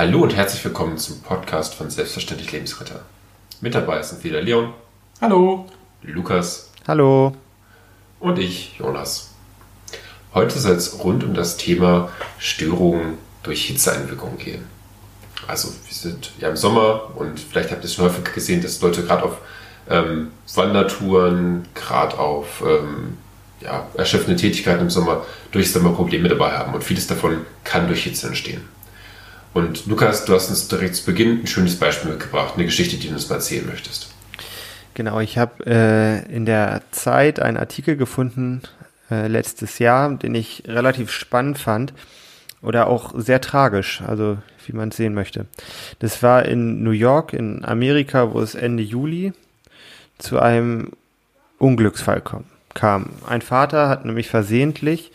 Hallo und herzlich willkommen zum Podcast von Selbstverständlich Lebensretter. Mit dabei sind wieder Leon. Hallo. Lukas. Hallo. Und ich, Jonas. Heute soll es rund um das Thema Störungen durch Hitzeeinwirkungen gehen. Also wir sind ja im Sommer und vielleicht habt ihr es schon häufig gesehen, dass Leute gerade auf ähm, Wandertouren, gerade auf ähm, ja, erschöpfende Tätigkeiten im Sommer durch Sommer Probleme dabei haben und vieles davon kann durch Hitze entstehen. Und Lukas, du hast uns direkt zu Beginn ein schönes Beispiel mitgebracht, eine Geschichte, die du uns mal erzählen möchtest. Genau, ich habe äh, in der Zeit einen Artikel gefunden äh, letztes Jahr, den ich relativ spannend fand oder auch sehr tragisch, also wie man es sehen möchte. Das war in New York in Amerika, wo es Ende Juli zu einem Unglücksfall kam. Ein Vater hat nämlich versehentlich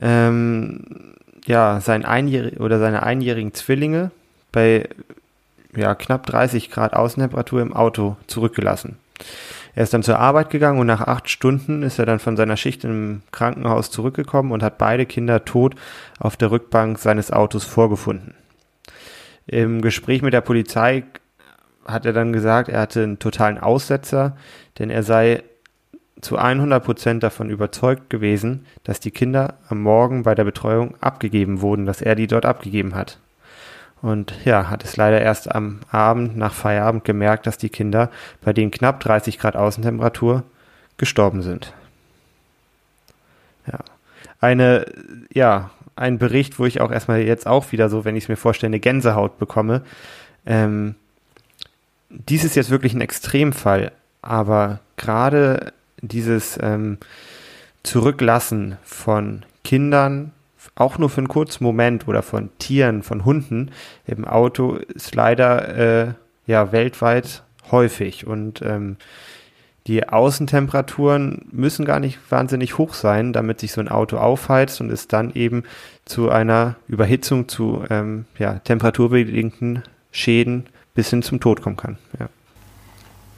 ähm, ja, sein einjährig oder seine einjährigen Zwillinge bei ja, knapp 30 Grad Außentemperatur im Auto zurückgelassen. Er ist dann zur Arbeit gegangen und nach acht Stunden ist er dann von seiner Schicht im Krankenhaus zurückgekommen und hat beide Kinder tot auf der Rückbank seines Autos vorgefunden. Im Gespräch mit der Polizei hat er dann gesagt, er hatte einen totalen Aussetzer, denn er sei zu 100 Prozent davon überzeugt gewesen, dass die Kinder am Morgen bei der Betreuung abgegeben wurden, dass er die dort abgegeben hat. Und ja, hat es leider erst am Abend nach Feierabend gemerkt, dass die Kinder bei den knapp 30 Grad Außentemperatur gestorben sind. Ja. Eine, ja, ein Bericht, wo ich auch erstmal jetzt auch wieder so, wenn ich es mir vorstelle, eine Gänsehaut bekomme. Ähm, dies ist jetzt wirklich ein Extremfall, aber gerade dieses ähm, Zurücklassen von Kindern, auch nur für einen kurzen Moment oder von Tieren, von Hunden im Auto ist leider äh, ja weltweit häufig und ähm, die Außentemperaturen müssen gar nicht wahnsinnig hoch sein, damit sich so ein Auto aufheizt und es dann eben zu einer Überhitzung, zu ähm, ja, temperaturbedingten Schäden bis hin zum Tod kommen kann. Ja.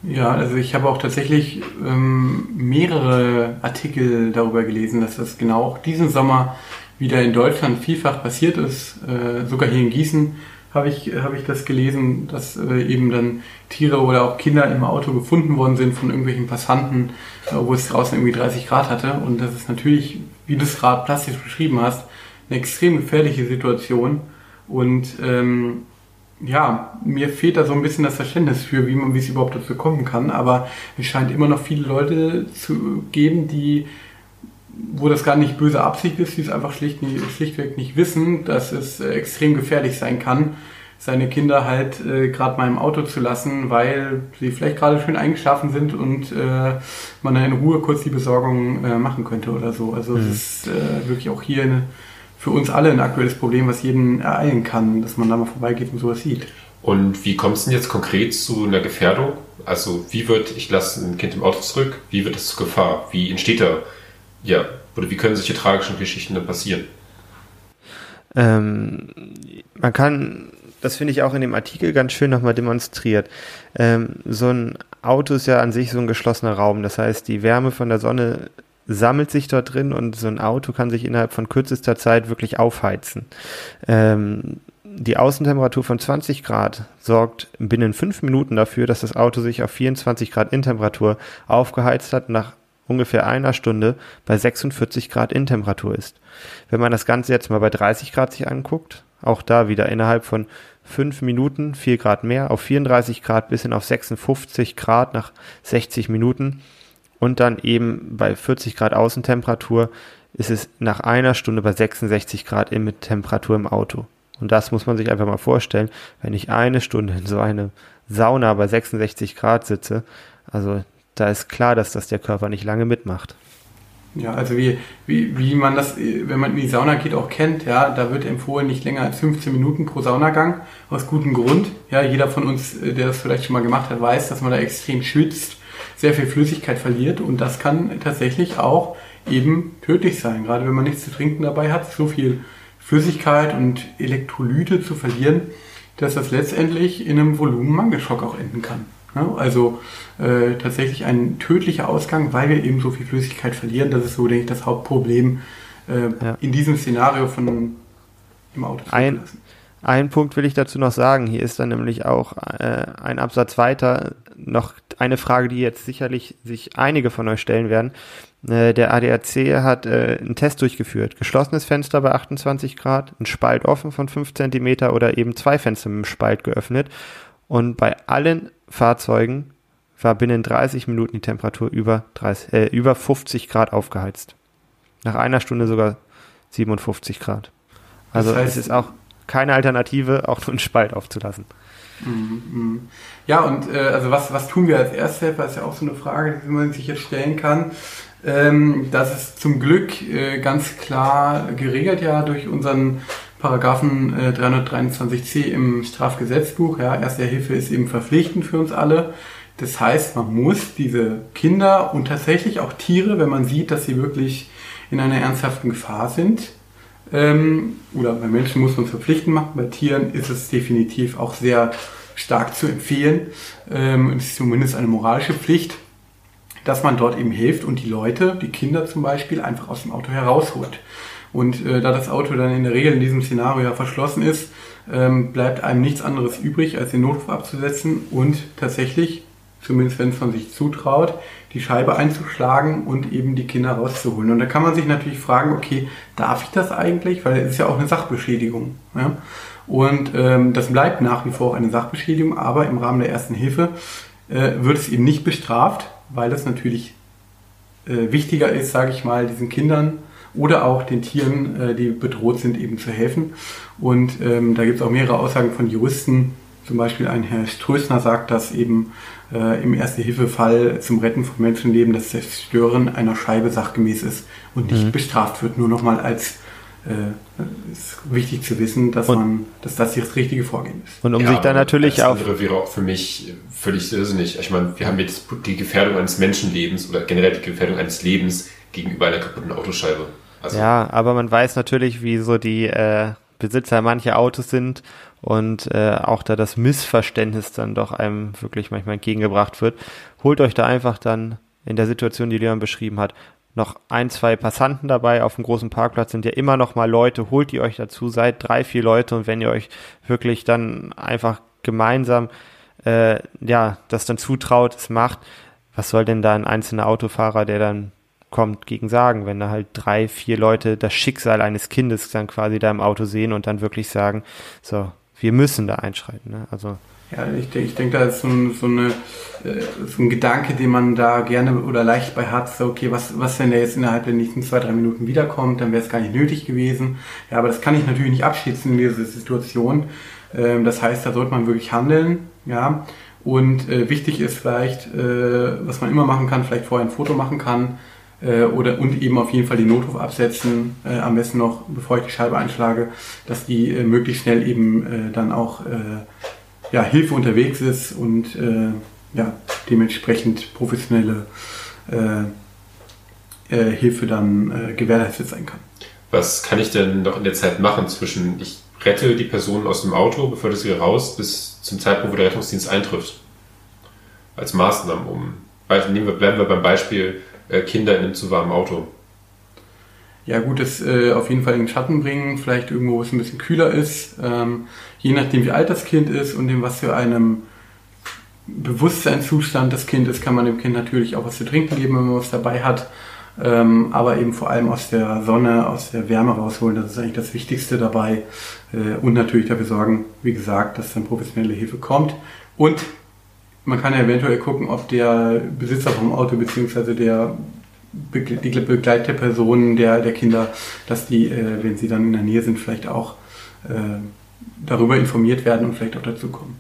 Ja, also ich habe auch tatsächlich ähm, mehrere Artikel darüber gelesen, dass das genau auch diesen Sommer wieder in Deutschland vielfach passiert ist. Äh, sogar hier in Gießen habe ich, hab ich das gelesen, dass äh, eben dann Tiere oder auch Kinder im Auto gefunden worden sind von irgendwelchen Passanten, äh, wo es draußen irgendwie 30 Grad hatte. Und das ist natürlich, wie du es gerade plastisch beschrieben hast, eine extrem gefährliche Situation. Und ähm, ja, mir fehlt da so ein bisschen das Verständnis für, wie man, wie es überhaupt dazu kommen kann. Aber es scheint immer noch viele Leute zu geben, die, wo das gar nicht böse Absicht ist, die es einfach schlicht nicht, schlichtweg nicht wissen, dass es äh, extrem gefährlich sein kann, seine Kinder halt äh, gerade mal im Auto zu lassen, weil sie vielleicht gerade schön eingeschlafen sind und äh, man dann in Ruhe kurz die Besorgung äh, machen könnte oder so. Also es mhm. ist äh, wirklich auch hier eine für uns alle ein aktuelles Problem, was jeden ereilen kann, dass man da mal vorbeigeht und sowas sieht. Und wie kommt es denn jetzt konkret zu einer Gefährdung? Also wie wird, ich lasse ein Kind im Auto zurück, wie wird es zur Gefahr? Wie entsteht da, ja, oder wie können solche tragischen Geschichten dann passieren? Ähm, man kann, das finde ich auch in dem Artikel ganz schön nochmal demonstriert. Ähm, so ein Auto ist ja an sich so ein geschlossener Raum. Das heißt, die Wärme von der Sonne sammelt sich dort drin und so ein Auto kann sich innerhalb von kürzester Zeit wirklich aufheizen. Ähm, die Außentemperatur von 20 Grad sorgt binnen fünf Minuten dafür, dass das Auto sich auf 24 Grad Innentemperatur aufgeheizt hat, nach ungefähr einer Stunde bei 46 Grad Innentemperatur ist. Wenn man das Ganze jetzt mal bei 30 Grad sich anguckt, auch da wieder innerhalb von fünf Minuten 4 Grad mehr auf 34 Grad bis hin auf 56 Grad nach 60 Minuten, und dann eben bei 40 Grad Außentemperatur ist es nach einer Stunde bei 66 Grad Temperatur im Auto. Und das muss man sich einfach mal vorstellen, wenn ich eine Stunde in so eine Sauna bei 66 Grad sitze, also da ist klar, dass das der Körper nicht lange mitmacht. Ja, also wie, wie, wie man das, wenn man in die Sauna geht, auch kennt, ja, da wird empfohlen nicht länger als 15 Minuten pro Saunagang, aus gutem Grund. Ja, jeder von uns, der das vielleicht schon mal gemacht hat, weiß, dass man da extrem schwitzt sehr viel Flüssigkeit verliert und das kann tatsächlich auch eben tödlich sein. Gerade wenn man nichts zu trinken dabei hat, so viel Flüssigkeit und Elektrolyte zu verlieren, dass das letztendlich in einem Volumenmangelschock auch enden kann. Also äh, tatsächlich ein tödlicher Ausgang, weil wir eben so viel Flüssigkeit verlieren. Das ist so, denke ich, das Hauptproblem äh, ja. in diesem Szenario von im Auto zu ein, einen Punkt will ich dazu noch sagen. Hier ist dann nämlich auch äh, ein Absatz weiter noch eine Frage, die jetzt sicherlich sich einige von euch stellen werden. Äh, der ADAC hat äh, einen Test durchgeführt. Geschlossenes Fenster bei 28 Grad, ein Spalt offen von 5 Zentimeter oder eben zwei Fenster mit dem Spalt geöffnet. Und bei allen Fahrzeugen war binnen 30 Minuten die Temperatur über, 30, äh, über 50 Grad aufgeheizt. Nach einer Stunde sogar 57 Grad. Also das heißt, es ist auch keine Alternative, auch nur einen Spalt aufzulassen. Mhm, mhm. Ja, und äh, also was, was tun wir als Ersthelfer, ist ja auch so eine Frage, die man sich jetzt stellen kann. Ähm, das ist zum Glück äh, ganz klar geregelt ja durch unseren Paragraphen äh, 323c im Strafgesetzbuch. Ja, Erste Hilfe ist eben verpflichtend für uns alle. Das heißt, man muss diese Kinder und tatsächlich auch Tiere, wenn man sieht, dass sie wirklich in einer ernsthaften Gefahr sind, ähm, oder bei Menschen muss man es verpflichtend machen, bei Tieren ist es definitiv auch sehr stark zu empfehlen. Ähm, es ist zumindest eine moralische Pflicht, dass man dort eben hilft und die Leute, die Kinder zum Beispiel, einfach aus dem Auto herausholt. Und äh, da das Auto dann in der Regel in diesem Szenario ja verschlossen ist, ähm, bleibt einem nichts anderes übrig, als den Notruf abzusetzen und tatsächlich, zumindest wenn es man sich zutraut, die Scheibe einzuschlagen und eben die Kinder rauszuholen. Und da kann man sich natürlich fragen, okay, darf ich das eigentlich? Weil es ist ja auch eine Sachbeschädigung. Ja? Und ähm, das bleibt nach wie vor eine Sachbeschädigung, aber im Rahmen der ersten Hilfe äh, wird es eben nicht bestraft, weil das natürlich äh, wichtiger ist, sage ich mal, diesen Kindern oder auch den Tieren, äh, die bedroht sind, eben zu helfen. Und ähm, da gibt es auch mehrere Aussagen von Juristen. Zum Beispiel ein Herr Strößner sagt, dass eben äh, im Erste-Hilfe-Fall zum Retten von Menschenleben das Zerstören einer Scheibe sachgemäß ist und nicht mhm. bestraft wird. Nur nochmal als äh, ist wichtig zu wissen, dass und, man, dass das das richtige Vorgehen ist. Und um ja, sich dann natürlich auch. Das wäre auch für mich völlig irrsinnig. Ich meine, wir haben jetzt die Gefährdung eines Menschenlebens oder generell die Gefährdung eines Lebens gegenüber einer kaputten Autoscheibe. Also, ja, aber man weiß natürlich, wie so die äh, Besitzer mancher Autos sind und äh, auch da das Missverständnis dann doch einem wirklich manchmal entgegengebracht wird. Holt euch da einfach dann in der Situation, die Leon beschrieben hat, noch ein, zwei Passanten dabei auf dem großen Parkplatz sind ja immer noch mal Leute, holt die euch dazu, seid drei, vier Leute und wenn ihr euch wirklich dann einfach gemeinsam äh, ja, das dann zutraut, es macht, was soll denn da ein einzelner Autofahrer, der dann kommt, gegen sagen, wenn da halt drei, vier Leute das Schicksal eines Kindes dann quasi da im Auto sehen und dann wirklich sagen, so, wir müssen da einschreiten. Ne? Also ja, ich denke, ich denk, da ist so ein, so, eine, äh, so ein Gedanke, den man da gerne oder leicht bei hat, so, okay, was, was wenn der jetzt innerhalb der nächsten zwei, drei Minuten wiederkommt, dann wäre es gar nicht nötig gewesen. Ja, aber das kann ich natürlich nicht abschätzen in dieser Situation. Ähm, das heißt, da sollte man wirklich handeln, ja. Und äh, wichtig ist vielleicht, äh, was man immer machen kann, vielleicht vorher ein Foto machen kann, äh, oder und eben auf jeden Fall den Notruf absetzen, äh, am besten noch, bevor ich die Scheibe einschlage, dass die äh, möglichst schnell eben äh, dann auch äh, ja, Hilfe unterwegs ist und ja, dementsprechend professionelle Hilfe dann äh, gewährleistet sein kann. Was kann ich denn noch in der Zeit machen zwischen ich rette die Person aus dem Auto, befördere sie raus, bis zum Zeitpunkt, wo der Rettungsdienst eintrifft? Als Maßnahmen, um. Nehmen wir, bleiben wir beim Beispiel Kinder in einem zu warmen Auto. Ja, gut, das äh, auf jeden Fall in den Schatten bringen, vielleicht irgendwo, wo es ein bisschen kühler ist. Ähm, je nachdem, wie alt das Kind ist und in was für einem Bewusstseinszustand das Kind ist, kann man dem Kind natürlich auch was zu trinken geben, wenn man was dabei hat. Ähm, aber eben vor allem aus der Sonne, aus der Wärme rausholen, das ist eigentlich das Wichtigste dabei. Äh, und natürlich dafür sorgen, wie gesagt, dass dann professionelle Hilfe kommt. Und man kann ja eventuell gucken, ob der Besitzer vom Auto bzw. der die begleitete Personen der, der Kinder, dass die, äh, wenn sie dann in der Nähe sind, vielleicht auch äh, darüber informiert werden und vielleicht auch dazukommen.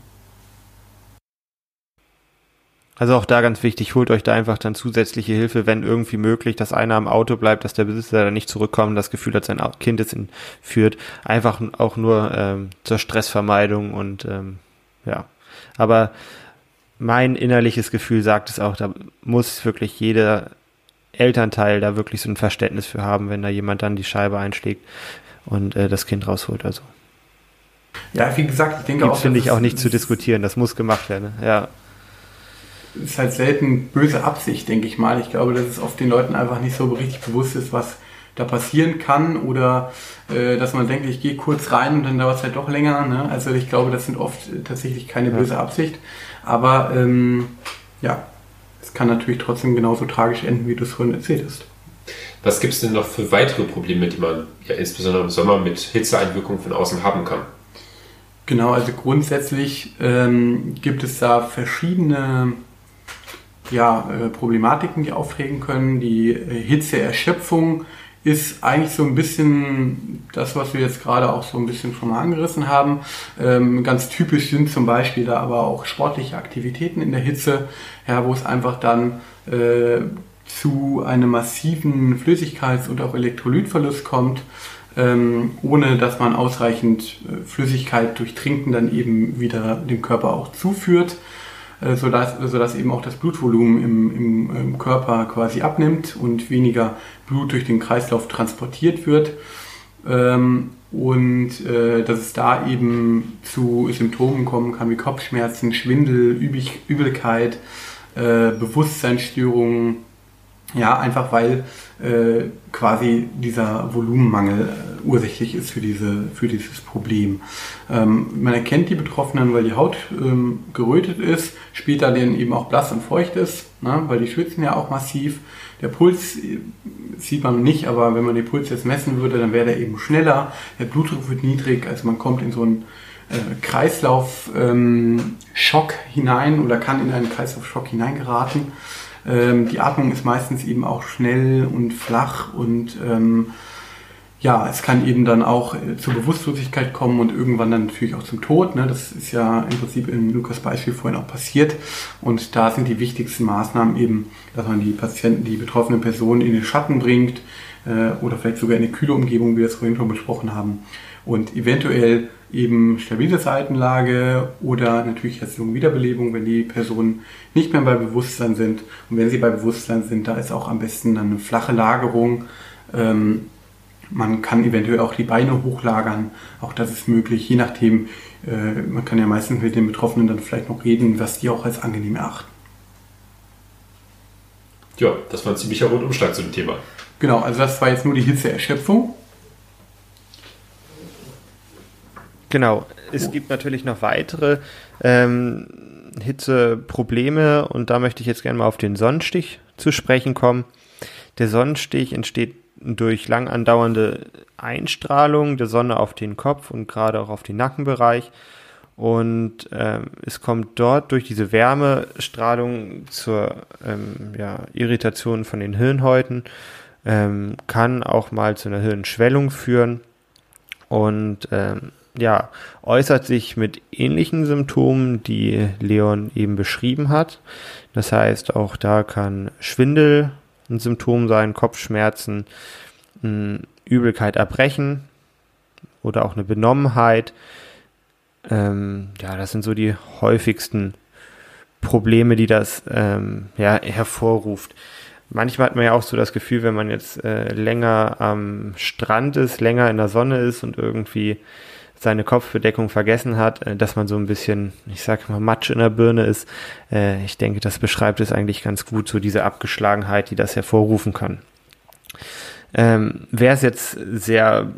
Also auch da ganz wichtig, holt euch da einfach dann zusätzliche Hilfe, wenn irgendwie möglich, dass einer am Auto bleibt, dass der Besitzer da nicht zurückkommt, das Gefühl hat, sein Kind ist entführt. Einfach auch nur ähm, zur Stressvermeidung und ähm, ja. Aber mein innerliches Gefühl sagt es auch, da muss wirklich jeder Elternteil da wirklich so ein Verständnis für haben, wenn da jemand dann die Scheibe einschlägt und äh, das Kind rausholt. Also ja, wie gesagt, ich denke Gibt's, auch. finde ich auch nicht zu diskutieren. Das muss gemacht werden. Ja. Es ist halt selten böse Absicht, denke ich mal. Ich glaube, dass es oft den Leuten einfach nicht so richtig bewusst ist, was da passieren kann oder äh, dass man denkt, ich gehe kurz rein und dann dauert es halt doch länger. Ne? Also ich glaube, das sind oft tatsächlich keine böse Absicht. Aber ähm, ja, es kann natürlich trotzdem genauso tragisch enden, wie du es vorhin erzählt hast. Was gibt es denn noch für weitere Probleme, die man ja insbesondere im Sommer mit Hitzeeinwirkungen von außen haben kann? Genau, also grundsätzlich ähm, gibt es da verschiedene ja, äh, Problematiken, die auftreten können. Die äh, Hitzeerschöpfung ist eigentlich so ein bisschen das, was wir jetzt gerade auch so ein bisschen schon mal angerissen haben. Ähm, ganz typisch sind zum Beispiel da aber auch sportliche Aktivitäten in der Hitze, ja, wo es einfach dann äh, zu einem massiven Flüssigkeits- und auch Elektrolytverlust kommt, ähm, ohne dass man ausreichend äh, Flüssigkeit durch Trinken dann eben wieder dem Körper auch zuführt. Äh, sodass, sodass eben auch das Blutvolumen im, im, im, Körper quasi abnimmt und weniger Blut durch den Kreislauf transportiert wird. Ähm, und äh, dass es da eben zu Symptomen kommen kann wie Kopfschmerzen, Schwindel, Übig, Übelkeit, äh, Bewusstseinsstörungen, ja, einfach weil äh, quasi dieser Volumenmangel äh, ursächlich ist für, diese, für dieses Problem. Ähm, man erkennt die Betroffenen, weil die Haut ähm, gerötet ist, später dann eben auch blass und feucht ist, ne, weil die schwitzen ja auch massiv. Der Puls äh, sieht man nicht, aber wenn man den Puls jetzt messen würde, dann wäre der eben schneller. Der Blutdruck wird niedrig, also man kommt in so einen äh, Kreislaufschock ähm, hinein oder kann in einen Kreislaufschock hineingeraten. Ähm, die Atmung ist meistens eben auch schnell und flach und ähm, ja, es kann eben dann auch äh, zur Bewusstlosigkeit kommen und irgendwann dann natürlich auch zum Tod. Ne? Das ist ja im Prinzip in Lukas Beispiel vorhin auch passiert. Und da sind die wichtigsten Maßnahmen eben, dass man die Patienten, die betroffenen Personen in den Schatten bringt äh, oder vielleicht sogar in eine kühle Umgebung, wie wir es vorhin schon besprochen haben. Und eventuell eben stabile Seitenlage oder natürlich Erziehung Wiederbelebung, wenn die Personen nicht mehr bei Bewusstsein sind. Und wenn sie bei Bewusstsein sind, da ist auch am besten dann eine flache Lagerung. Ähm, man kann eventuell auch die Beine hochlagern, auch das ist möglich, je nachdem. Äh, man kann ja meistens mit den Betroffenen dann vielleicht noch reden, was die auch als angenehm erachten. Ja, das war ein ziemlicher Rundumschlag zu dem Thema. Genau, also das war jetzt nur die Hitzeerschöpfung. Genau, es gibt natürlich noch weitere ähm, Hitzeprobleme und da möchte ich jetzt gerne mal auf den Sonnenstich zu sprechen kommen. Der Sonnenstich entsteht durch lang andauernde Einstrahlung der Sonne auf den Kopf und gerade auch auf den Nackenbereich. Und ähm, es kommt dort durch diese Wärmestrahlung zur ähm, ja, Irritation von den Hirnhäuten, ähm, kann auch mal zu einer Hirnschwellung führen. Und ähm, ja, äußert sich mit ähnlichen Symptomen, die Leon eben beschrieben hat. Das heißt, auch da kann Schwindel ein Symptom sein, Kopfschmerzen, Übelkeit, Erbrechen oder auch eine Benommenheit. Ähm, ja, das sind so die häufigsten Probleme, die das ähm, ja, hervorruft. Manchmal hat man ja auch so das Gefühl, wenn man jetzt äh, länger am Strand ist, länger in der Sonne ist und irgendwie seine Kopfbedeckung vergessen hat, äh, dass man so ein bisschen, ich sag mal, Matsch in der Birne ist. Äh, ich denke, das beschreibt es eigentlich ganz gut, so diese Abgeschlagenheit, die das hervorrufen kann. Ähm, Wer ist jetzt sehr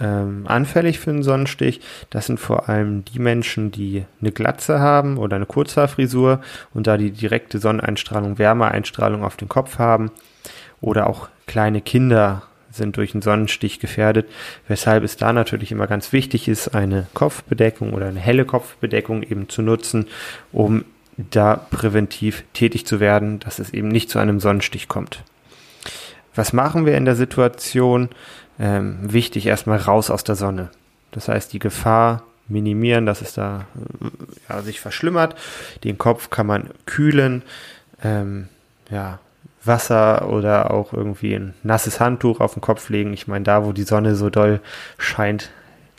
ähm, anfällig für einen Sonnenstich? Das sind vor allem die Menschen, die eine Glatze haben oder eine Kurzhaarfrisur und da die direkte Sonneneinstrahlung, Wärmeeinstrahlung auf den Kopf haben oder auch kleine Kinder sind durch einen Sonnenstich gefährdet, weshalb es da natürlich immer ganz wichtig ist, eine Kopfbedeckung oder eine helle Kopfbedeckung eben zu nutzen, um da präventiv tätig zu werden, dass es eben nicht zu einem Sonnenstich kommt. Was machen wir in der Situation? Ähm, wichtig erstmal raus aus der Sonne. Das heißt, die Gefahr minimieren, dass es da äh, ja, sich verschlimmert. Den Kopf kann man kühlen. Ähm, ja, Wasser oder auch irgendwie ein nasses Handtuch auf den Kopf legen. Ich meine, da, wo die Sonne so doll scheint,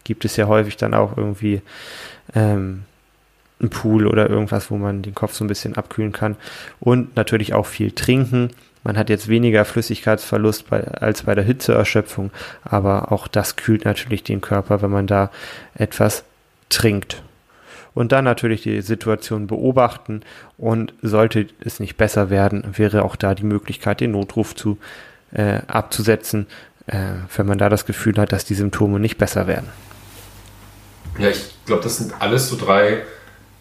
gibt es ja häufig dann auch irgendwie ähm, einen Pool oder irgendwas, wo man den Kopf so ein bisschen abkühlen kann. Und natürlich auch viel trinken. Man hat jetzt weniger Flüssigkeitsverlust bei, als bei der Hitzeerschöpfung, aber auch das kühlt natürlich den Körper, wenn man da etwas trinkt und dann natürlich die Situation beobachten und sollte es nicht besser werden, wäre auch da die Möglichkeit, den Notruf zu äh, abzusetzen, äh, wenn man da das Gefühl hat, dass die Symptome nicht besser werden. Ja, ich glaube, das sind alles so drei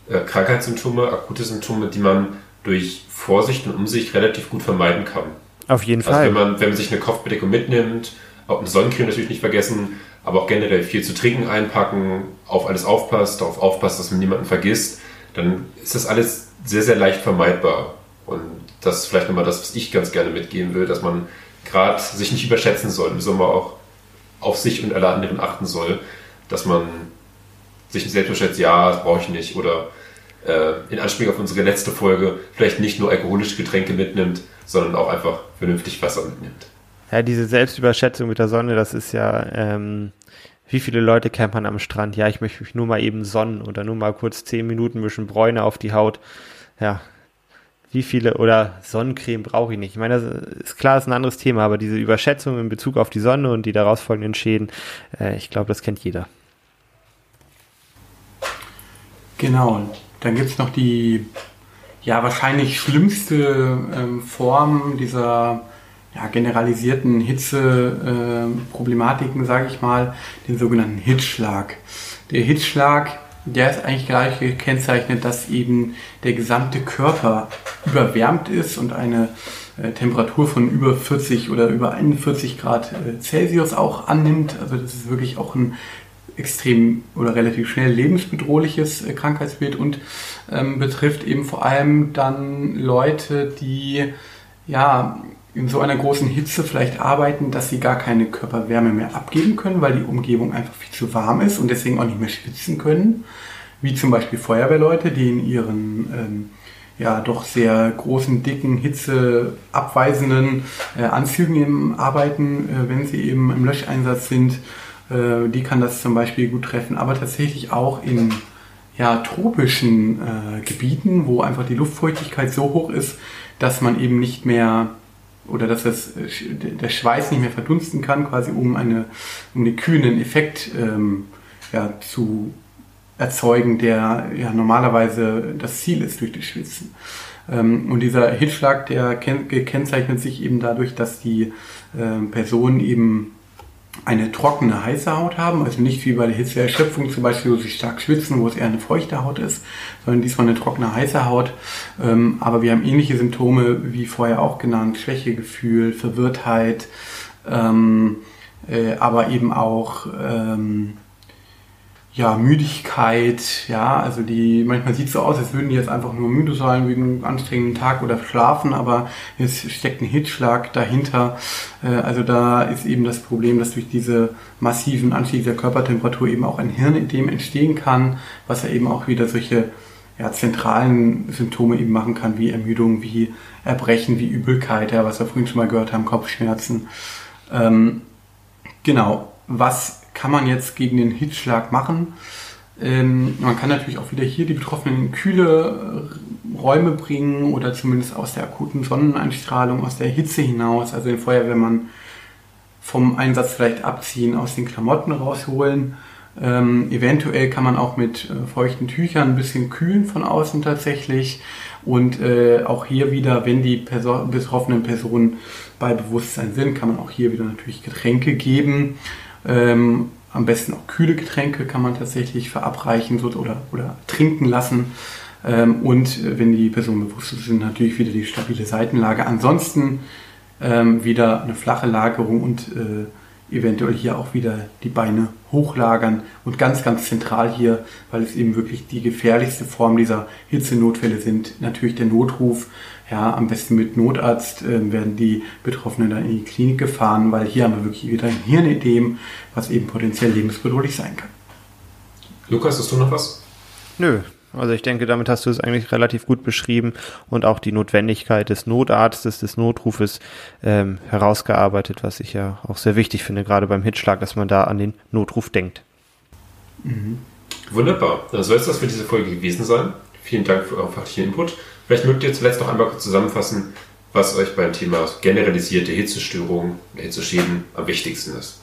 äh, Krankheitssymptome, akute Symptome, die man durch Vorsicht und Umsicht relativ gut vermeiden kann. Auf jeden also Fall. Wenn man, wenn man sich eine Kopfbedeckung mitnimmt, auch eine Sonnencreme natürlich nicht vergessen, aber auch generell viel zu trinken einpacken, auf alles aufpasst, darauf aufpasst, dass man niemanden vergisst, dann ist das alles sehr, sehr leicht vermeidbar. Und das ist vielleicht nochmal das, was ich ganz gerne mitgeben will, dass man gerade sich nicht überschätzen soll, im Sommer auch auf sich und alle anderen achten soll, dass man sich selbst überschätzt, ja, das brauche ich nicht, oder äh, in Anspielung auf unsere letzte Folge vielleicht nicht nur alkoholische Getränke mitnimmt, sondern auch einfach vernünftig Wasser mitnimmt. Ja, diese Selbstüberschätzung mit der Sonne, das ist ja, ähm, wie viele Leute campern am Strand? Ja, ich möchte mich nur mal eben sonnen oder nur mal kurz zehn Minuten ein bisschen Bräune auf die Haut. Ja, wie viele oder Sonnencreme brauche ich nicht. Ich meine, das ist klar, das ist ein anderes Thema, aber diese Überschätzung in Bezug auf die Sonne und die daraus folgenden Schäden, äh, ich glaube, das kennt jeder. Genau, dann gibt es noch die ja wahrscheinlich schlimmste ähm, Form dieser ja, generalisierten Hitzeproblematiken, äh, sage ich mal, den sogenannten Hitzschlag. Der Hitzschlag, der ist eigentlich gleich gekennzeichnet, dass eben der gesamte Körper überwärmt ist und eine äh, Temperatur von über 40 oder über 41 Grad äh, Celsius auch annimmt. Also das ist wirklich auch ein extrem oder relativ schnell lebensbedrohliches äh, Krankheitsbild und ähm, betrifft eben vor allem dann Leute, die ja in so einer großen Hitze vielleicht arbeiten, dass sie gar keine Körperwärme mehr abgeben können, weil die Umgebung einfach viel zu warm ist und deswegen auch nicht mehr schwitzen können. Wie zum Beispiel Feuerwehrleute, die in ihren ähm, ja doch sehr großen, dicken, hitzeabweisenden äh, Anzügen eben arbeiten, äh, wenn sie eben im Löscheinsatz sind äh, die kann das zum Beispiel gut treffen, aber tatsächlich auch in ja, tropischen äh, Gebieten, wo einfach die Luftfeuchtigkeit so hoch ist, dass man eben nicht mehr oder dass das, der Schweiß nicht mehr verdunsten kann, quasi um, eine, um den kühlenden Effekt ähm, ja, zu erzeugen, der ja normalerweise das Ziel ist durch das Schwitzen. Ähm, und dieser Hitzschlag, der kennzeichnet sich eben dadurch, dass die äh, Person eben eine trockene, heiße Haut haben, also nicht wie bei der Hitzeerschöpfung zum Beispiel, wo sie stark schwitzen, wo es eher eine feuchte Haut ist, sondern diesmal eine trockene, heiße Haut. Ähm, aber wir haben ähnliche Symptome wie vorher auch genannt, Schwächegefühl, Verwirrtheit, ähm, äh, aber eben auch ähm, ja, Müdigkeit, ja, also die, manchmal sieht es so aus, als würden die jetzt einfach nur müde sein wegen einem anstrengenden Tag oder schlafen, aber es steckt ein Hitzschlag dahinter. Äh, also da ist eben das Problem, dass durch diese massiven Anstieg der Körpertemperatur eben auch ein Hirnedem entstehen kann, was ja eben auch wieder solche ja, zentralen Symptome eben machen kann, wie Ermüdung, wie Erbrechen, wie Übelkeit, ja, was wir vorhin schon mal gehört haben, Kopfschmerzen. Ähm, genau, was kann man jetzt gegen den Hitzschlag machen? Ähm, man kann natürlich auch wieder hier die Betroffenen in kühle äh, Räume bringen oder zumindest aus der akuten Sonneneinstrahlung, aus der Hitze hinaus, also den Feuerwehrmann vom Einsatz vielleicht abziehen, aus den Klamotten rausholen. Ähm, eventuell kann man auch mit äh, feuchten Tüchern ein bisschen kühlen von außen tatsächlich. Und äh, auch hier wieder, wenn die Person, betroffenen Personen bei Bewusstsein sind, kann man auch hier wieder natürlich Getränke geben. Ähm, am besten auch kühle Getränke kann man tatsächlich verabreichen oder, oder trinken lassen. Ähm, und wenn die Personen bewusst sind, natürlich wieder die stabile Seitenlage. Ansonsten ähm, wieder eine flache Lagerung und äh, eventuell hier auch wieder die Beine hochlagern und ganz, ganz zentral hier, weil es eben wirklich die gefährlichste Form dieser Hitzenotfälle sind, natürlich der Notruf. Ja, am besten mit Notarzt äh, werden die Betroffenen dann in die Klinik gefahren, weil hier haben wir wirklich wieder ein Hirnedem, was eben potenziell lebensbedrohlich sein kann. Lukas, hast du noch was? Nö, also ich denke, damit hast du es eigentlich relativ gut beschrieben und auch die Notwendigkeit des Notarztes, des Notrufes ähm, herausgearbeitet, was ich ja auch sehr wichtig finde, gerade beim Hitschlag, dass man da an den Notruf denkt. Mhm. Wunderbar. Dann soll es das für diese Folge gewesen sein. Vielen Dank für euren fachlichen Input. Vielleicht mögt ihr zuletzt noch einmal kurz zusammenfassen, was euch beim Thema generalisierte Hitzestörungen, Hitzeschäden am wichtigsten ist.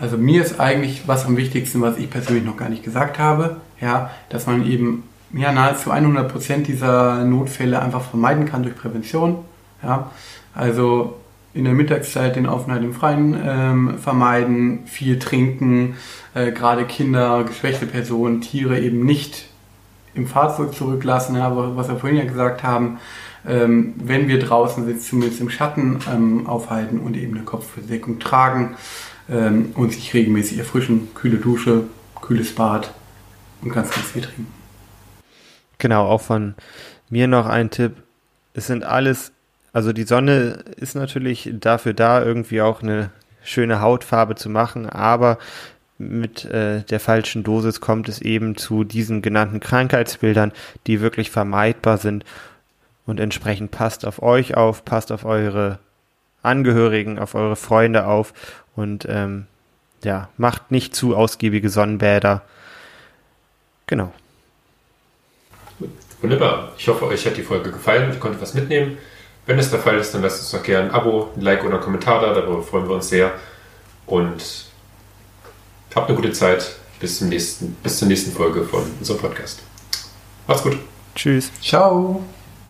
Also mir ist eigentlich was am wichtigsten, was ich persönlich noch gar nicht gesagt habe, ja, dass man eben ja, nahezu 100% dieser Notfälle einfach vermeiden kann durch Prävention. Ja. Also in der Mittagszeit den Aufenthalt im Freien ähm, vermeiden, viel trinken, äh, gerade Kinder, geschwächte Personen, Tiere eben nicht im Fahrzeug zurücklassen, ja, was wir vorhin ja gesagt haben, ähm, wenn wir draußen sind, zumindest im Schatten ähm, aufhalten und eben eine Kopfbedeckung tragen ähm, und sich regelmäßig erfrischen, kühle Dusche, kühles Bad und ganz, ganz viel trinken. Genau, auch von mir noch ein Tipp. Es sind alles, also die Sonne ist natürlich dafür da, irgendwie auch eine schöne Hautfarbe zu machen, aber mit äh, der falschen Dosis kommt es eben zu diesen genannten Krankheitsbildern, die wirklich vermeidbar sind. Und entsprechend passt auf euch auf, passt auf eure Angehörigen, auf eure Freunde auf und ähm, ja, macht nicht zu ausgiebige Sonnenbäder. Genau. Wunderbar. Ich hoffe, euch hat die Folge gefallen ihr konntet was mitnehmen. Wenn es der Fall ist, dann lasst uns doch gerne ein Abo, ein Like oder einen Kommentar da. Darüber freuen wir uns sehr. Und habt eine gute Zeit. Bis, zum nächsten, bis zur nächsten Folge von unserem Podcast. Macht's gut. Tschüss. Ciao.